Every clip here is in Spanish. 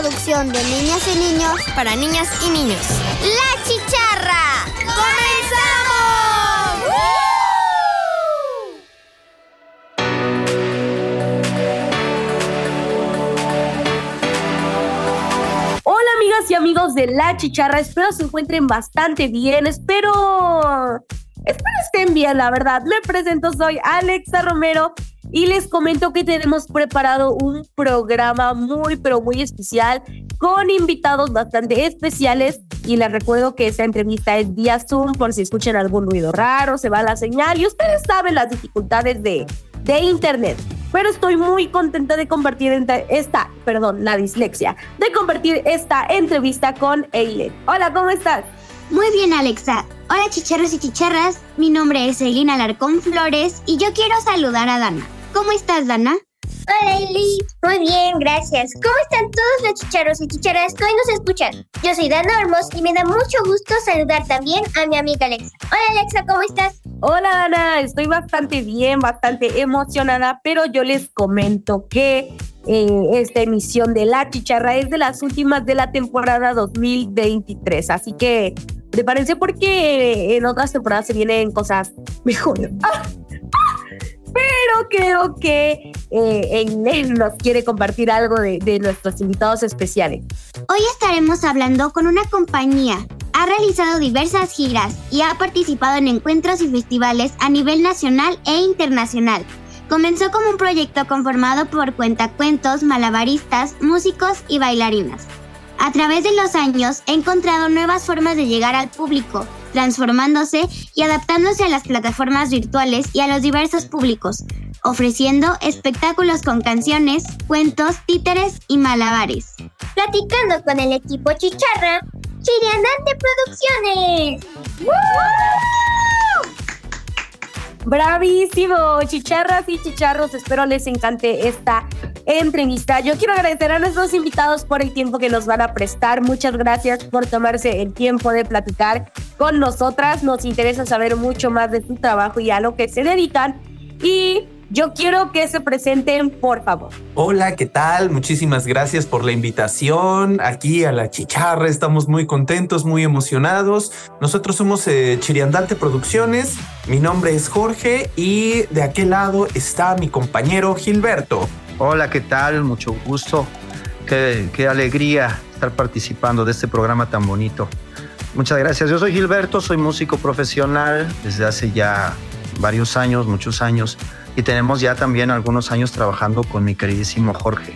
producción de niñas y niños para niñas y niños. ¡La Chicharra! ¡Comenzamos! Hola amigas y amigos de La Chicharra, espero se encuentren bastante bien, espero... Espero estén bien, la verdad. Me presento, soy Alexa Romero y les comento que tenemos preparado un programa muy, pero muy especial con invitados bastante especiales. Y les recuerdo que esta entrevista es vía Zoom por si escuchan algún ruido raro, se va la señal y ustedes saben las dificultades de, de Internet. Pero estoy muy contenta de compartir esta, perdón, la dislexia, de compartir esta entrevista con Eileen. Hola, ¿cómo estás? Muy bien, Alexa. Hola, chicharros y chicharras. Mi nombre es Eileen Alarcón Flores y yo quiero saludar a Dana. ¿Cómo estás, Dana? Hola, Eli. Muy bien, gracias. ¿Cómo están todos los chicharros y chicharas que hoy nos escuchan? Yo soy Dana Olmos y me da mucho gusto saludar también a mi amiga Alexa. Hola, Alexa, ¿cómo estás? Hola, Dana. Estoy bastante bien, bastante emocionada, pero yo les comento que eh, esta emisión de La Chicharra es de las últimas de la temporada 2023. Así que prepárense porque en otras temporadas se vienen cosas mejores. ¡Ah! Pero creo que eh, nos quiere compartir algo de, de nuestros invitados especiales. Hoy estaremos hablando con una compañía. Ha realizado diversas giras y ha participado en encuentros y festivales a nivel nacional e internacional. Comenzó como un proyecto conformado por cuentacuentos, malabaristas, músicos y bailarinas. A través de los años he encontrado nuevas formas de llegar al público, transformándose y adaptándose a las plataformas virtuales y a los diversos públicos, ofreciendo espectáculos con canciones, cuentos, títeres y malabares. Platicando con el equipo Chicharra, Chiriandante Producciones. Bravísimo, chicharras y chicharros, espero les encante esta entrevista. Yo quiero agradecer a nuestros invitados por el tiempo que nos van a prestar. Muchas gracias por tomarse el tiempo de platicar con nosotras. Nos interesa saber mucho más de su trabajo y a lo que se dedican. Y yo quiero que se presenten, por favor. Hola, ¿qué tal? Muchísimas gracias por la invitación aquí a la Chicharra. Estamos muy contentos, muy emocionados. Nosotros somos eh, Chiriandante Producciones. Mi nombre es Jorge y de aquel lado está mi compañero Gilberto. Hola, ¿qué tal? Mucho gusto. Qué, qué alegría estar participando de este programa tan bonito. Muchas gracias. Yo soy Gilberto, soy músico profesional desde hace ya varios años, muchos años y tenemos ya también algunos años trabajando con mi queridísimo Jorge.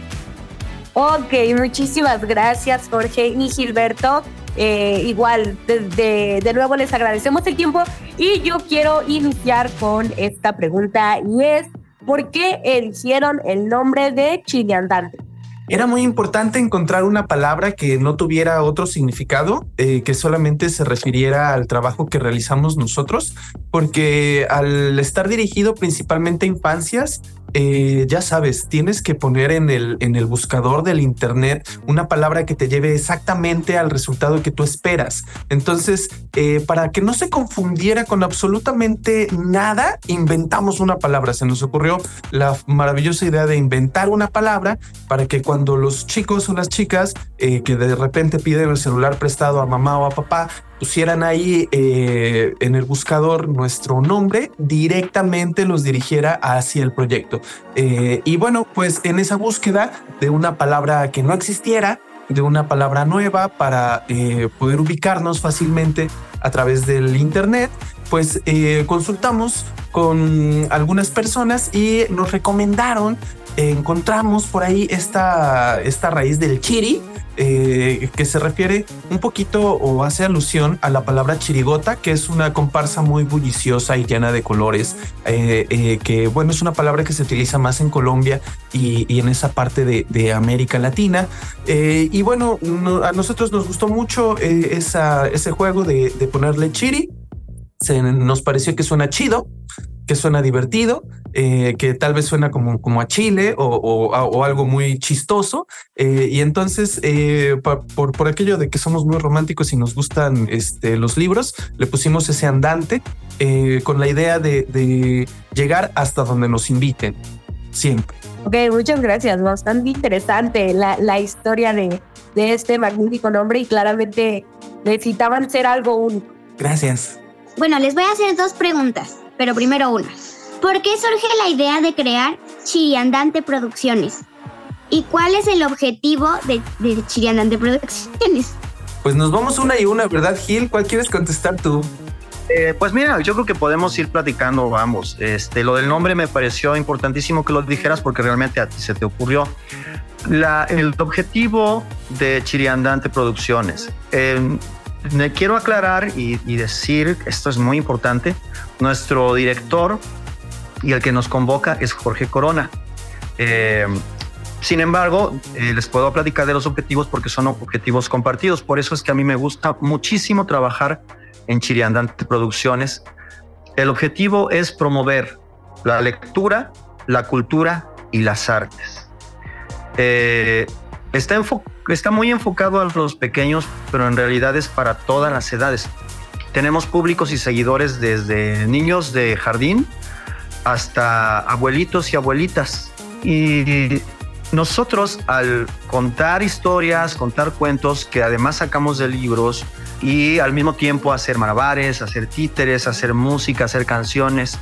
Ok, muchísimas gracias Jorge y Gilberto. Eh, igual, de, de, nuevo les agradecemos el tiempo y yo quiero iniciar con esta pregunta y es, ¿por qué eligieron el nombre de Chiliandante? Era muy importante encontrar una palabra que no tuviera otro significado, eh, que solamente se refiriera al trabajo que realizamos nosotros, porque al estar dirigido principalmente a infancias, eh, ya sabes, tienes que poner en el, en el buscador del Internet una palabra que te lleve exactamente al resultado que tú esperas. Entonces, eh, para que no se confundiera con absolutamente nada, inventamos una palabra. Se nos ocurrió la maravillosa idea de inventar una palabra para que cuando los chicos o las chicas eh, que de repente piden el celular prestado a mamá o a papá, pusieran ahí eh, en el buscador nuestro nombre, directamente los dirigiera hacia el proyecto. Eh, y bueno, pues en esa búsqueda de una palabra que no existiera, de una palabra nueva para eh, poder ubicarnos fácilmente a través del Internet, pues consultamos con algunas personas y nos recomendaron, encontramos por ahí esta, esta raíz del chiri, eh, que se refiere un poquito o hace alusión a la palabra chirigota, que es una comparsa muy bulliciosa y llena de colores, eh, eh, que bueno, es una palabra que se utiliza más en Colombia y, en esa parte de, América Latina. y bueno, no, a nosotros nos gustó mucho esa, ese juego de ponerle chiri. Se nos pareció que suena chido que suena divertido, eh, que tal vez suena como, como a Chile o, o, o algo muy chistoso. Eh, y entonces, eh, por, por, aquello de que somos muy románticos y nos gustan este, los libros, le pusimos ese andante eh, con la idea de, de llegar hasta donde nos inviten, siempre. Ok, muchas gracias. Bastante interesante la, la historia de, de este magnífico nombre y claramente necesitaban ser algo único. Gracias. Bueno, les voy a hacer dos preguntas, pero primero una. ¿Por qué surge la idea de crear Chiriandante Producciones? ¿Y cuál es el objetivo de, de Chiriandante Producciones? Pues nos vamos una y una, ¿verdad, Gil? ¿Cuál quieres contestar tú? Eh, pues mira, yo creo que podemos ir platicando ambos. Este, lo del nombre me pareció importantísimo que lo dijeras porque realmente a ti se te ocurrió. La, el objetivo de Chiriandante Producciones. Eh, quiero aclarar y, decir, esto es muy importante, nuestro director y el que nos convoca es Jorge Corona. Eh, sin embargo, eh, les puedo platicar de los objetivos porque son objetivos compartidos. Por eso es que a mí me gusta muchísimo trabajar en Chiriandante Producciones. El objetivo es promover la lectura, la cultura y las artes. Eh, está, está muy enfocado a los pequeños, pero en realidad es para todas las edades. Tenemos públicos y seguidores desde niños de jardín hasta abuelitos y abuelitas. Y nosotros al contar historias, contar cuentos que además sacamos de libros y al mismo tiempo hacer malabares, hacer títeres, hacer música, hacer canciones,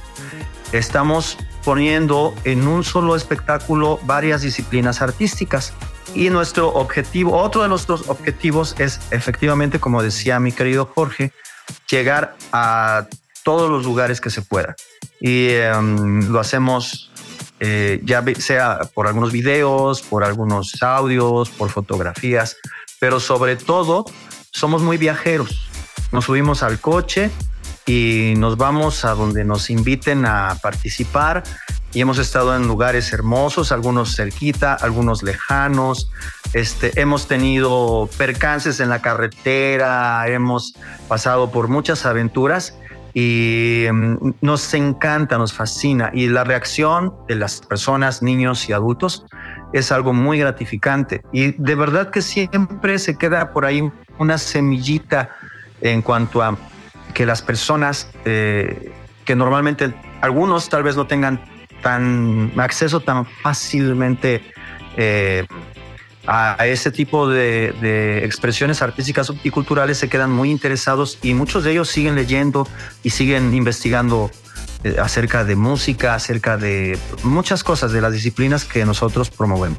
estamos poniendo en un solo espectáculo varias disciplinas artísticas. Y nuestro objetivo, otro de nuestros objetivos es efectivamente, como decía mi querido Jorge, llegar a todos los lugares que se pueda. Y um, lo hacemos eh, ya sea por algunos videos, por algunos audios, por fotografías, pero sobre todo somos muy viajeros. Nos subimos al coche y nos vamos a donde nos inviten a participar y hemos estado en lugares hermosos, algunos cerquita, algunos lejanos. Este, hemos tenido percances en la carretera, hemos pasado por muchas aventuras y mm, nos encanta, nos fascina y la reacción de las personas, niños y adultos es algo muy gratificante y de verdad que siempre se queda por ahí una semillita en cuanto a que las personas eh, que normalmente algunos tal vez no tengan tan acceso tan fácilmente eh, a, ese tipo de, expresiones artísticas y culturales se quedan muy interesados y muchos de ellos siguen leyendo y siguen investigando eh, acerca de música, acerca de muchas cosas de las disciplinas que nosotros promovemos.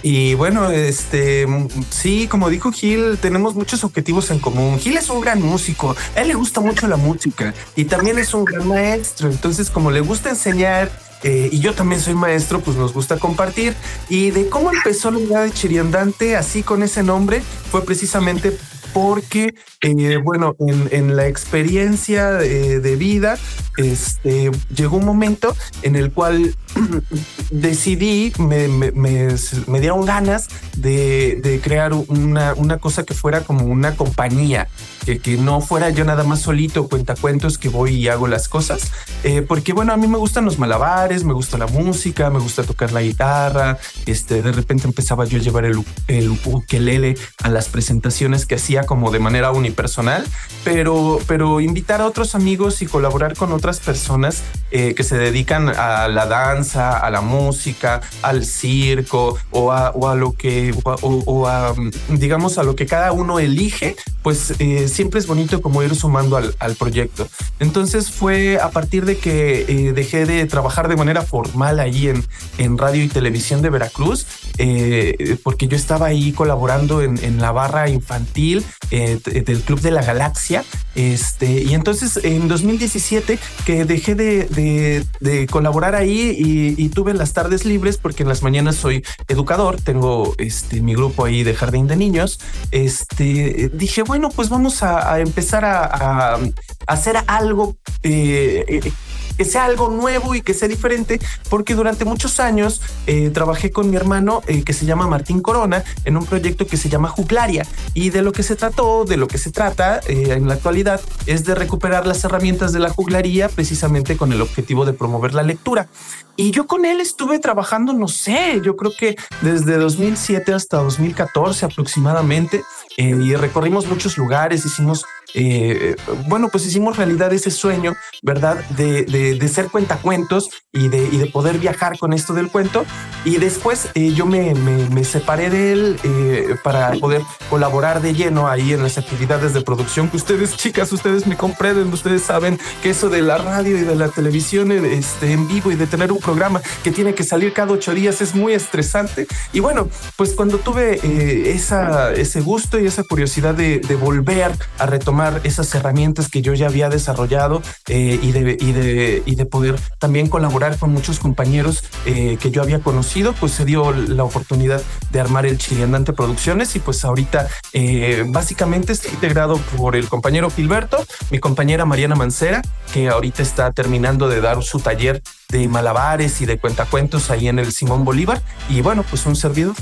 Y bueno, este sí, como dijo Gil, tenemos muchos objetivos en común. Gil es un gran músico, él le gusta mucho la música y también es un gran maestro. Entonces, como le gusta enseñar eh, y yo también soy maestro, pues nos gusta compartir. Y de cómo empezó la idea de Chiriandante, así con ese nombre, fue precisamente porque, eh, bueno, en, la experiencia de, vida, este, llegó un momento en el cual decidí, me, me, dieron ganas de, crear una, una, cosa que fuera como una compañía, que, que, no fuera yo nada más solito, cuentacuentos que voy y hago las cosas, eh, porque bueno, a mí me gustan los malabares, me gusta la música, me gusta tocar la guitarra, este, de repente empezaba yo a llevar el, el ukelele a las presentaciones que hacía como de manera unipersonal, pero, pero invitar a otros amigos y colaborar con otras personas eh, que se dedican a la danza, a la música, al circo o a, o a lo que, o, a, digamos, a lo que cada uno elige, pues eh, siempre es bonito como ir sumando al, al, proyecto. Entonces fue a partir de que eh, dejé de trabajar de manera formal ahí en, en radio y televisión de Veracruz, porque yo estaba ahí colaborando en, en la barra infantil del Club de la Galaxia. Este, y entonces en 2017 que dejé de, de, colaborar ahí y, tuve las tardes libres porque en las mañanas soy educador, tengo este, mi grupo ahí de jardín de niños. Este, dije, bueno, pues vamos a, empezar a, hacer algo eh, que sea algo nuevo y que sea diferente, porque durante muchos años eh, trabajé con mi hermano eh, que se llama Martín Corona en un proyecto que se llama Juglaria y de lo que se trató, de lo que se trata eh, en la actualidad es de recuperar las herramientas de la juglaría precisamente con el objetivo de promover la lectura. Y yo con él estuve trabajando, no sé, yo creo que desde 2007 hasta 2014 aproximadamente y recorrimos muchos lugares, hicimos eh, bueno, pues hicimos realidad ese sueño, ¿verdad? De, de, ser cuentacuentos y de, y de poder viajar con esto del cuento. Y después eh, yo me, me, separé de él eh, para poder colaborar de lleno ahí en las actividades de producción que ustedes, chicas, ustedes me comprenden, ustedes saben que eso de la radio y de la televisión este, en vivo y de tener un programa que tiene que salir cada ocho días es muy estresante. Y bueno, pues cuando tuve esa, ese gusto y esa curiosidad de, de volver a retomar esas herramientas que yo ya había desarrollado eh, y, de, y, de, y de poder también colaborar con muchos compañeros eh, que yo había conocido, pues se dio la oportunidad de armar el Chiriandante Producciones y pues ahorita eh, básicamente está integrado por el compañero Gilberto, mi compañera Mariana Mancera, que ahorita está terminando de dar su taller de malabares y de cuentacuentos ahí en el Simón Bolívar y bueno, pues un servidor.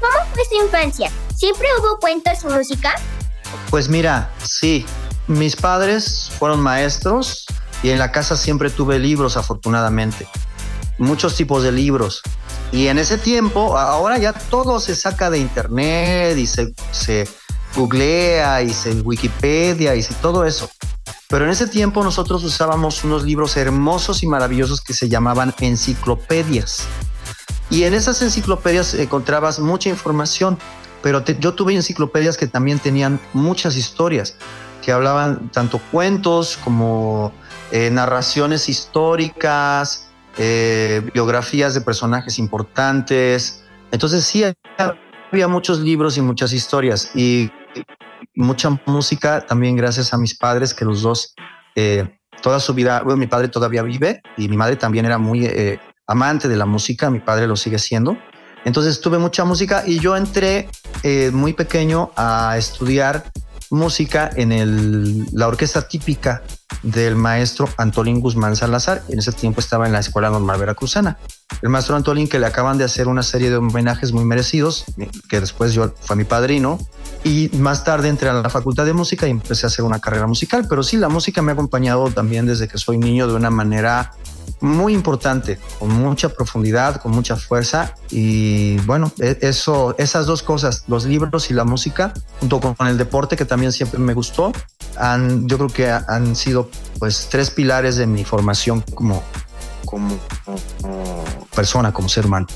¿Cómo fue su infancia? ¿Siempre hubo cuentos y música? Pues mira, sí, mis padres fueron maestros y en la casa siempre tuve libros, afortunadamente. Muchos tipos de libros. Y en ese tiempo, ahora ya todo se saca de internet y se, se googlea y se Wikipedia y todo eso. Pero en ese tiempo nosotros usábamos unos libros hermosos y maravillosos que se llamaban enciclopedias. Y en esas enciclopedias encontrabas mucha información pero yo tuve enciclopedias que también tenían muchas historias, que hablaban tanto cuentos como eh, narraciones históricas, eh, biografías de personajes importantes. Entonces sí, había muchos libros y muchas historias y mucha música también gracias a mis padres, que los dos, eh, toda su vida, bueno, mi padre todavía vive y mi madre también era muy amante de la música, mi padre lo sigue siendo. Entonces tuve mucha música y yo entré eh, muy pequeño a estudiar música en la orquesta típica del maestro Antolín Guzmán Salazar. En ese tiempo estaba en la Escuela Normal Veracruzana. El maestro Antolín que le acaban de hacer una serie de homenajes muy merecidos, que después yo fue mi padrino. Y más tarde entré a la Facultad de Música y empecé a hacer una carrera musical. Pero sí, la música me ha acompañado también desde que soy niño de una manera muy importante, con mucha profundidad, con mucha fuerza y bueno, e, eso, esas dos cosas, los libros y la música, junto con el deporte que también siempre me gustó, han, yo creo que han sido pues tres pilares de mi formación como, como persona, como ser humano.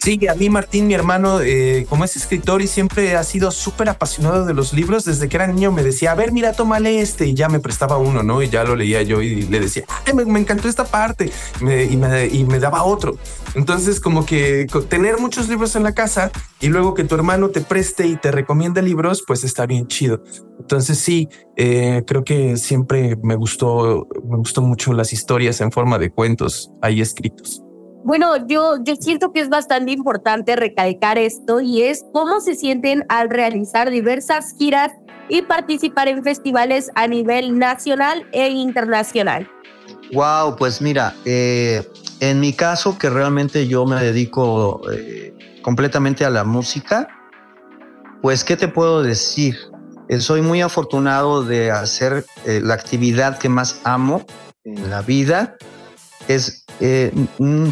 Sí, a mí Martín, mi hermano, eh, como es escritor y siempre ha sido súper apasionado de los libros, desde que era niño me decía, a ver, mira, tómale este y ya me prestaba uno, ¿no? Y ya lo leía yo y le decía, Ay, me, encantó esta parte y, me, y me daba otro. Entonces, como que tener muchos libros en la casa y luego que tu hermano te preste y te recomiende libros, pues está bien chido. Entonces sí, eh, creo que siempre me gustó, me gustó mucho las historias en forma de cuentos ahí escritos. Bueno, yo, yo siento que es bastante importante recalcar esto y es cómo se sienten al realizar diversas giras y participar en festivales a nivel nacional e internacional. Wow, pues mira, eh, en mi caso que realmente yo me dedico eh, completamente a la música, pues ¿qué te puedo decir? Eh, soy muy afortunado de hacer la actividad que más amo en la vida es, eh,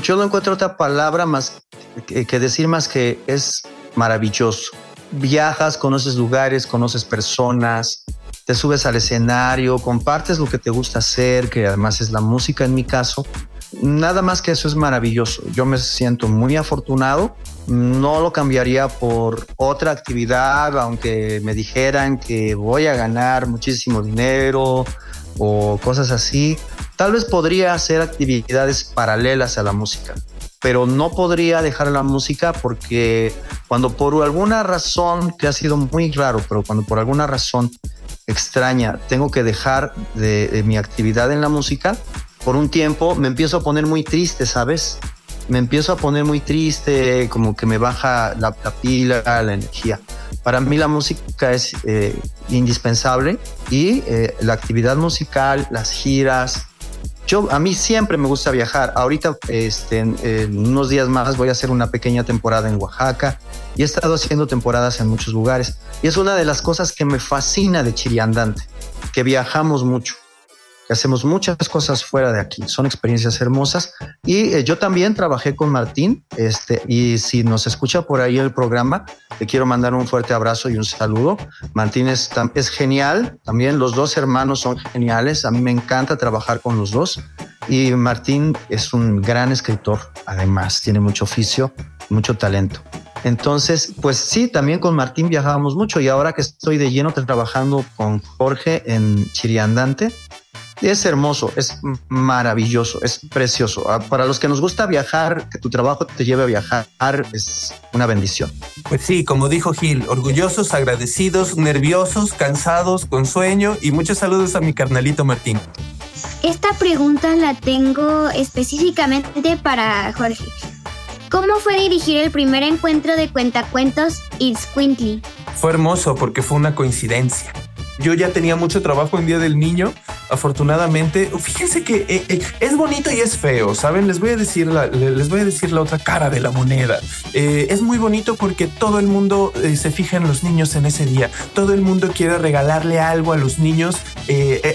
yo no encuentro otra palabra más que, decir más que es maravilloso. Viajas, conoces lugares, conoces personas, te subes al escenario, compartes lo que te gusta hacer, que además es la música en mi caso. Nada más que eso es maravilloso. Yo me siento muy afortunado. No lo cambiaría por otra actividad, aunque me dijeran que voy a ganar muchísimo dinero o cosas así. Tal vez podría hacer actividades paralelas a la música, pero no podría dejar la música porque cuando por alguna razón, que ha sido muy raro, pero cuando por alguna razón extraña tengo que dejar de, mi actividad en la música, por un tiempo me empiezo a poner muy triste, ¿sabes? Me empiezo a poner muy triste, como que me baja la, pila, la energía. Para mí la música es eh, indispensable y eh, la actividad musical, las giras, yo, a mí siempre me gusta viajar. Ahorita, este, unos días más voy a hacer una pequeña temporada en Oaxaca y he estado haciendo temporadas en muchos lugares. Y es una de las cosas que me fascina de Chiriandante, que viajamos mucho. Hacemos muchas cosas fuera de aquí. Son experiencias hermosas. Y eh, yo también trabajé con Martín. Este, y si nos escucha por ahí el programa, le quiero mandar un fuerte abrazo y un saludo. Martín es, es genial. También los dos hermanos son geniales. A mí me encanta trabajar con los dos. Y Martín es un gran escritor. Además, tiene mucho oficio, mucho talento. Entonces, pues sí, también con Martín viajábamos mucho y ahora que estoy de lleno trabajando con Jorge en Chiriandante, es hermoso, es maravilloso, es precioso. Ah, para los que nos gusta viajar, que tu trabajo te lleve a viajar, es una bendición. Pues sí, como dijo Gil, orgullosos, agradecidos, nerviosos, cansados, con sueño y muchos saludos a mi carnalito Martín. Esta pregunta la tengo específicamente para Jorge. ¿Cómo fue dirigir el primer encuentro de cuentacuentos It's Quintly? Fue hermoso porque fue una coincidencia. Yo ya tenía mucho trabajo en Día del Niño afortunadamente, fíjense que eh, eh, es bonito y es feo, ¿saben? Les voy a decir la, les voy a decir la otra cara de la moneda. Eh, es muy bonito porque todo el mundo se fija en los niños en ese día. Todo el mundo quiere regalarle algo a los niños,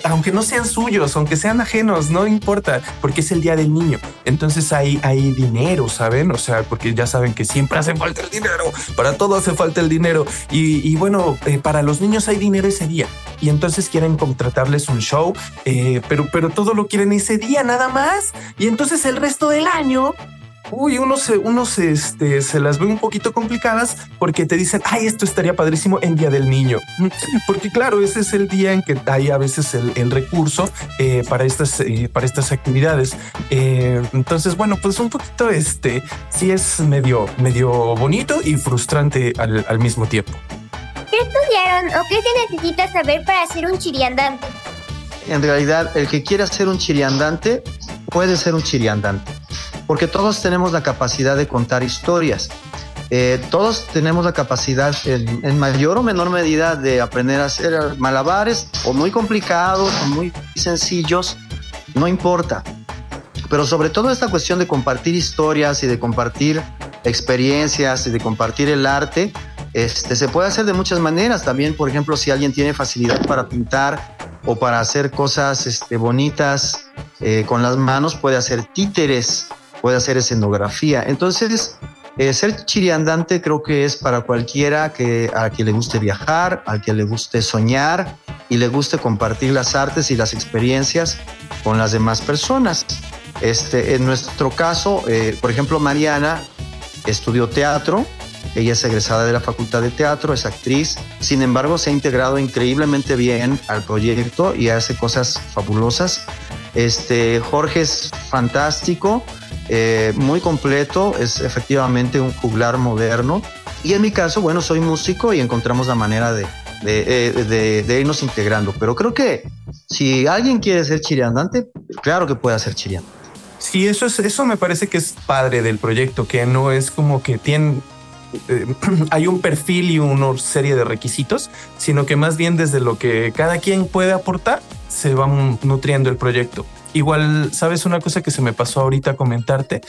aunque no sean suyos, aunque sean ajenos, no importa, porque es el día del niño. Entonces hay, hay dinero, ¿saben? O sea, porque ya saben que siempre hace falta el dinero. Para todo hace falta el dinero. Y, y bueno, para los niños hay dinero ese día. Y entonces quieren contratarles un show eh, pero, pero todo lo quieren ese día nada más. Y entonces el resto del año uy, uno se, uno se, este, se las ve un poquito complicadas porque te dicen, ay, esto estaría padrísimo en Día del Niño. Porque claro, ese es el día en que hay a veces el, recurso eh, para, estas, eh, para estas actividades. entonces, bueno, pues un poquito, este, sí es medio, medio bonito y frustrante al, al mismo tiempo. ¿Qué estudiaron o qué se necesita saber para ser un chiriandante? en realidad el que quiera ser un chiriandante puede ser un chiriandante, porque todos tenemos la capacidad de contar historias. Eh, todos tenemos la capacidad en, mayor o menor medida de aprender a hacer malabares o muy complicados o muy sencillos, no importa. Pero sobre todo esta cuestión de compartir historias y de compartir experiencias y de compartir el arte, este, se puede hacer de muchas maneras. También, por ejemplo, si alguien tiene facilidad para pintar o para hacer cosas este, bonitas eh, con las manos, puede hacer títeres, puede hacer escenografía. Entonces, eh, ser chiriandante creo que es para cualquiera que, a quien le guste viajar, a quien le guste soñar y le guste compartir las artes y las experiencias con las demás personas. Este, en nuestro caso, eh, por ejemplo, Mariana estudió teatro, ella es egresada de la Facultad de Teatro, es actriz, sin embargo se ha integrado increíblemente bien al proyecto y hace cosas fabulosas. Este, Jorge es fantástico, eh, muy completo, es efectivamente un juglar moderno. Y en mi caso, bueno, soy músico y encontramos la manera de, de, de, irnos integrando. Pero creo que si alguien quiere ser chiriandante, claro que puede ser chiriandante. Sí, eso es, eso me parece que es padre del proyecto, que no es como que tiene, eh, hay un perfil y una serie de requisitos, sino que más bien desde lo que cada quien puede aportar, se va nutriendo el proyecto. Igual, ¿sabes una cosa que se me pasó ahorita comentarte?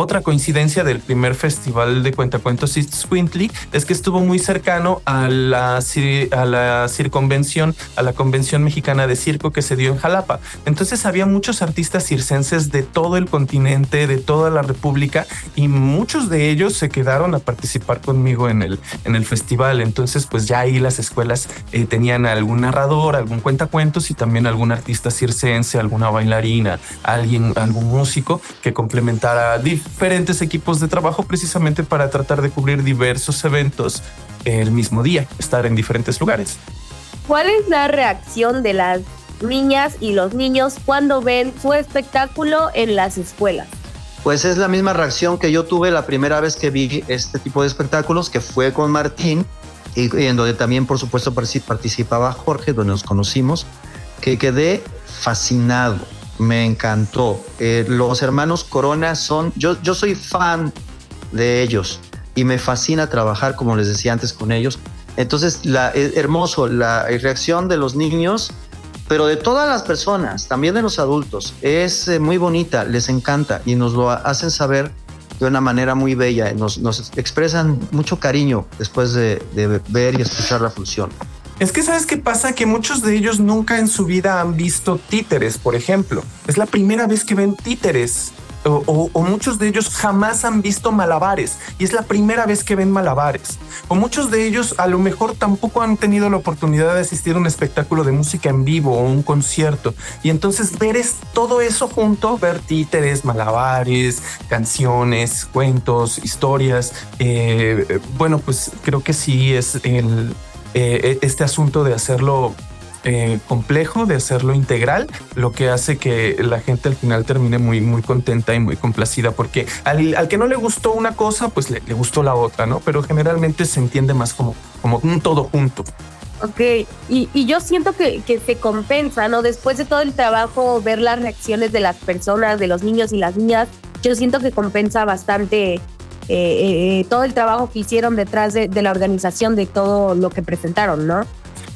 Otra coincidencia del primer festival de cuentacuentos Squintly es que estuvo muy cercano a la, a la circunvención, a la convención mexicana de circo que se dio en Jalapa. Entonces había muchos artistas circenses de todo el continente, de toda la república y muchos de ellos se quedaron a participar conmigo en el, en el festival. Entonces pues ya ahí las escuelas eh, tenían algún narrador, algún cuentacuentos y también algún artista circense, alguna bailarina, alguien, algún músico que complementara diferentes equipos de trabajo precisamente para tratar de cubrir diversos eventos el mismo día, estar en diferentes lugares. ¿Cuál es la reacción de las niñas y los niños cuando ven su espectáculo en las escuelas? Pues es la misma reacción que yo tuve la primera vez que vi este tipo de espectáculos, que fue con Martín, y, en donde también, por supuesto, participaba Jorge, donde nos conocimos, que quedé fascinado me encantó. Eh, los hermanos Corona son, yo, yo soy fan de ellos y me fascina trabajar, como les decía antes, con ellos. Entonces, la, hermoso, la reacción de los niños, pero de todas las personas, también de los adultos, es eh, muy bonita, les encanta y nos lo hacen saber de una manera muy bella, nos, expresan mucho cariño después de, de ver y escuchar la función. Es que sabes qué pasa que muchos de ellos nunca en su vida han visto títeres, por ejemplo. Es la primera vez que ven títeres. O, muchos de ellos jamás han visto malabares y es la primera vez que ven malabares. O muchos de ellos a lo mejor tampoco han tenido la oportunidad de asistir a un espectáculo de música en vivo o un concierto. Y entonces ver es todo eso junto, ver títeres, malabares, canciones, cuentos, historias. Eh, bueno, pues creo que sí es el, eh, este asunto de hacerlo eh, complejo, de hacerlo integral, lo que hace que la gente al final termine muy, muy contenta y muy complacida, porque al, que no le gustó una cosa, pues le, gustó la otra, ¿no? Pero generalmente se entiende más como, como un todo junto. Ok, y, y yo siento que, que, se compensa, ¿no? Después de todo el trabajo, ver las reacciones de las personas, de los niños y las niñas, yo siento que compensa bastante eh, eh, todo el trabajo que hicieron detrás de, la organización de todo lo que presentaron, ¿no?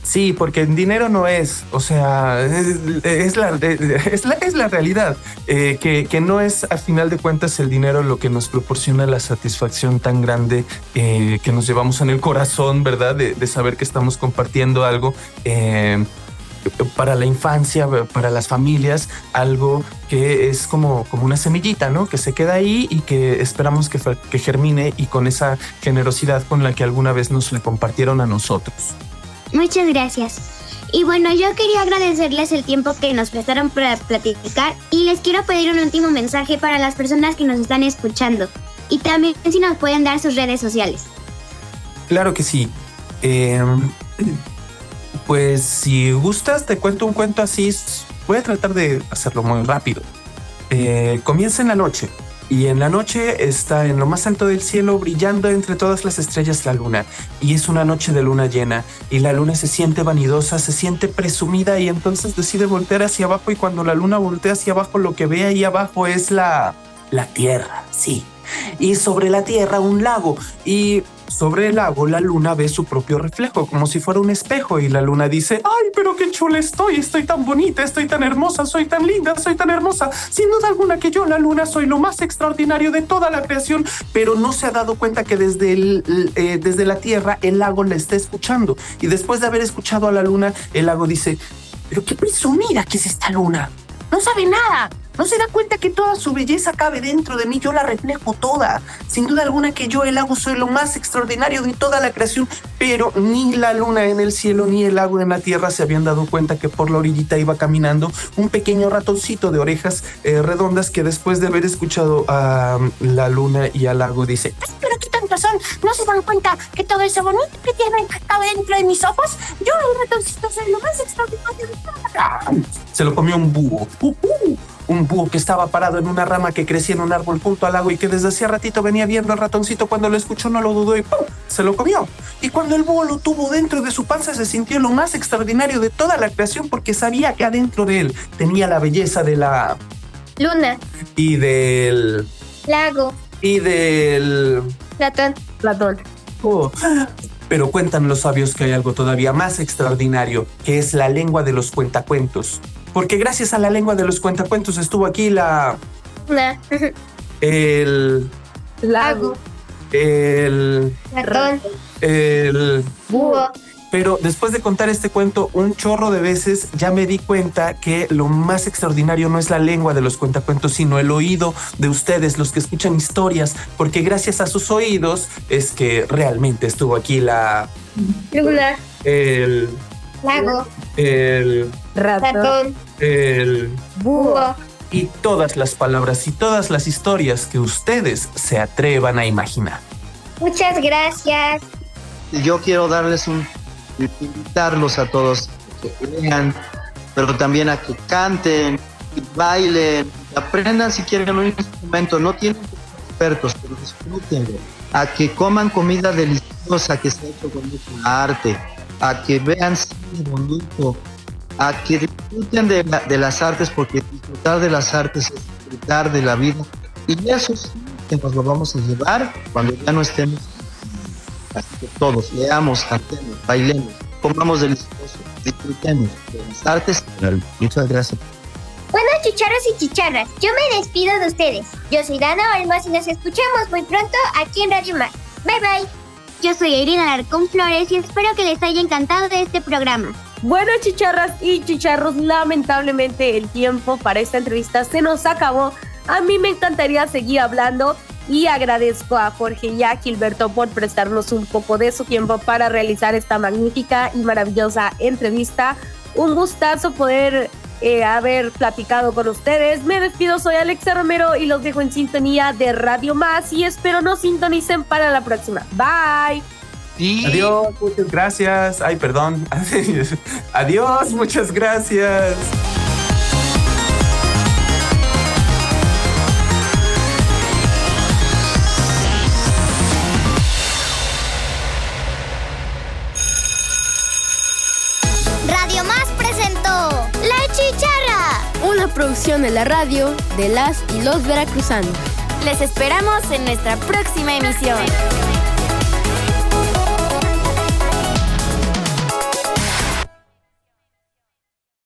Sí, porque el dinero no es, o sea, es, la, es, la, es la realidad, eh, que, que, no es a final de cuentas el dinero lo que nos proporciona la satisfacción tan grande eh, que nos llevamos en el corazón, ¿verdad? De, de saber que estamos compartiendo algo. Para la infancia, para las familias, algo que es como, como una semillita, ¿no? Que se queda ahí y que esperamos que, que germine y con esa generosidad con la que alguna vez nos le compartieron a nosotros. Muchas gracias. Y bueno, yo quería agradecerles el tiempo que nos prestaron para platicar y les quiero pedir un último mensaje para las personas que nos están escuchando y también si nos pueden dar sus redes sociales. Claro que sí. Eh, pues si gustas, te cuento un cuento así. Voy a tratar de hacerlo muy rápido. Eh, comienza en la noche. Y en la noche está en lo más alto del cielo, brillando entre todas las estrellas la luna. Y es una noche de luna llena. Y la luna se siente vanidosa, se siente presumida y entonces decide voltear hacia abajo. Y cuando la luna voltea hacia abajo, lo que ve ahí abajo es la, la tierra, sí. Y sobre la tierra un lago. Y sobre el lago, la luna ve su propio reflejo, como si fuera un espejo, y la luna dice, ay, pero qué chula estoy, estoy tan bonita, estoy tan hermosa, soy tan linda, soy tan hermosa. Sin duda alguna que yo, la luna, soy lo más extraordinario de toda la creación, pero no se ha dado cuenta que desde, eh, desde la Tierra el lago la está escuchando. Y después de haber escuchado a la luna, el lago dice, pero qué presumida que es esta luna. No sabe nada, ¿No se da cuenta que toda su belleza cabe dentro de mí? Yo la reflejo toda. Sin duda alguna que yo, el lago, soy lo más extraordinario de toda la creación, pero ni la luna en el cielo ni el lago en la tierra se habían dado cuenta que por la orillita iba caminando un pequeño ratoncito de orejas eh, redondas que después de haber escuchado a la luna y al lago dice, tantos son, ¿no se dan cuenta que todo ese bonito que tienen cabe dentro de mis ojos? Yo, el ratoncito, soy lo más extraordinario de toda la creación. Se lo comió un búho. Uh, uh un búho que estaba parado en una rama que crecía en un árbol junto al lago y que desde hacía ratito venía viendo al ratoncito cuando lo escuchó no lo dudó y ¡pum! se lo comió. Y cuando el búho lo tuvo dentro de su panza se sintió lo más extraordinario de toda la creación porque sabía que adentro de él tenía la belleza de la luna y del lago y del Platón. Platón. Oh. Pero cuentan los sabios que hay algo todavía más extraordinario, que es la lengua de los cuentacuentos porque gracias a la lengua de los cuentacuentos estuvo aquí la... El... Lago. El... Ratón. El... Búho. Pero después de contar este cuento un chorro de veces, ya me di cuenta que lo más extraordinario no es la lengua de los cuentacuentos, sino el oído de ustedes, los que escuchan historias, porque gracias a sus oídos es que realmente estuvo aquí la... Luna. El... Lago. El... Ratón. El... Búho. Y todas las palabras y todas las historias que ustedes se atrevan a imaginar. Muchas gracias. Yo quiero darles un... invitarlos a todos a que lean, pero también a que canten, y bailen, aprendan si quieren un instrumento. No tienen que ser expertos, pero disfrútenlo. A que coman comida deliciosa que ha hecho con mucho arte. A que vean cine bonito, a que disfruten de, la, de, las artes, porque disfrutar de las artes es disfrutar de la vida. Y eso sí que nos lo vamos a llevar cuando ya no estemos. Así que todos leamos, cantemos, bailemos, comamos delicioso, disfrutemos de las artes. Muchas gracias. Bueno, chicharros y chicharras, yo me despido de ustedes. Yo soy Dana Olmos y nos escuchamos muy pronto aquí en Radio Mar. Bye bye. yo soy Irina Alarcón Flores y espero que les haya encantado este programa. Bueno, chicharras y chicharros, lamentablemente el tiempo para esta entrevista se nos acabó. A mí me encantaría seguir hablando y agradezco a Jorge y a Gilberto por prestarnos un poco de su tiempo para realizar esta magnífica y maravillosa entrevista. Un gustazo poder eh, haber platicado con ustedes. Me despido, soy Alexa Romero y los dejo en sintonía de Radio Más y espero nos sintonicen para la próxima. Bye. Adiós, muchas gracias. Ay, perdón. Adiós, muchas gracias. Producción de la radio de las y los veracruzanos. Les esperamos en nuestra próxima emisión.